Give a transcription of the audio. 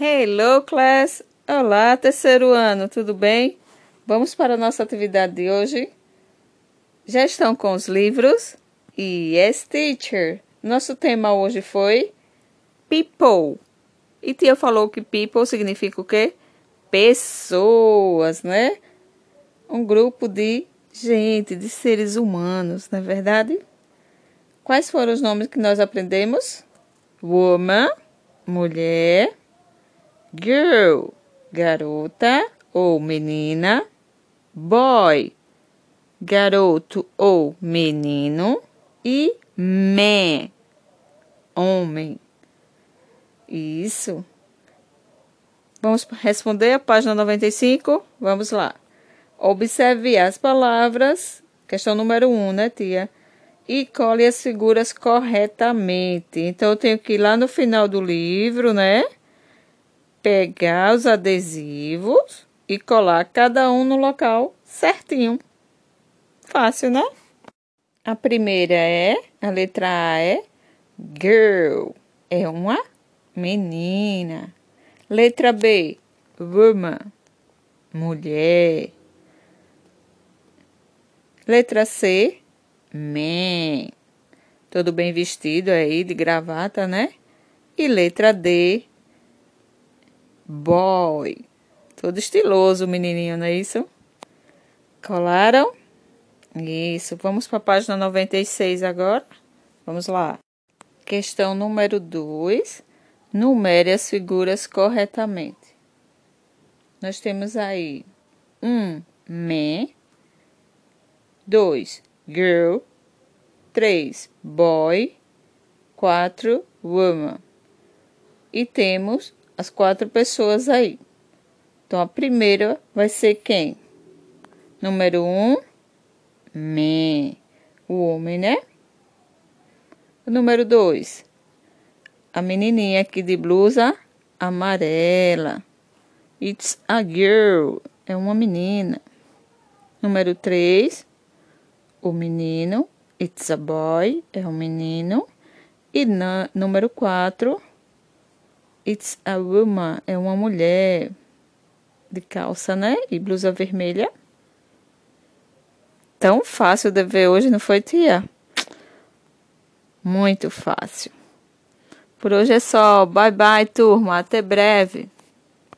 Hello, class! Olá, terceiro ano, tudo bem? Vamos para a nossa atividade de hoje? Já estão com os livros? Yes, teacher! Nosso tema hoje foi people. E tia falou que people significa o quê? Pessoas, né? Um grupo de gente, de seres humanos, não é verdade? Quais foram os nomes que nós aprendemos? Woman, mulher girl, garota ou menina, boy, garoto ou menino e man, homem. Isso. Vamos responder a página 95? Vamos lá. Observe as palavras. Questão número 1, um, né, tia? E cole as figuras corretamente. Então, eu tenho que ir lá no final do livro, né? Pegar os adesivos e colar cada um no local certinho. Fácil, né? A primeira é, a letra A é girl, é uma menina. Letra B, woman, mulher. Letra C, man, todo bem vestido aí, de gravata, né? E letra D, boy. Todo estiloso menininho, não é isso? Colaram? Isso. Vamos para a página 96 agora. Vamos lá. Questão número 2. Numere as figuras corretamente. Nós temos aí um man, dois girl, três boy, quatro woman. E temos as quatro pessoas aí. Então, a primeira vai ser quem? Número um, me, o homem, né? Número dois, a menininha aqui de blusa amarela. It's a girl, é uma menina. Número três, o menino. It's a boy, é um menino. E na, número quatro, It's a woman, é uma mulher de calça, né? E blusa vermelha. Tão fácil de ver hoje, não foi, tia? Muito fácil. Por hoje é só. Bye bye, turma. Até breve.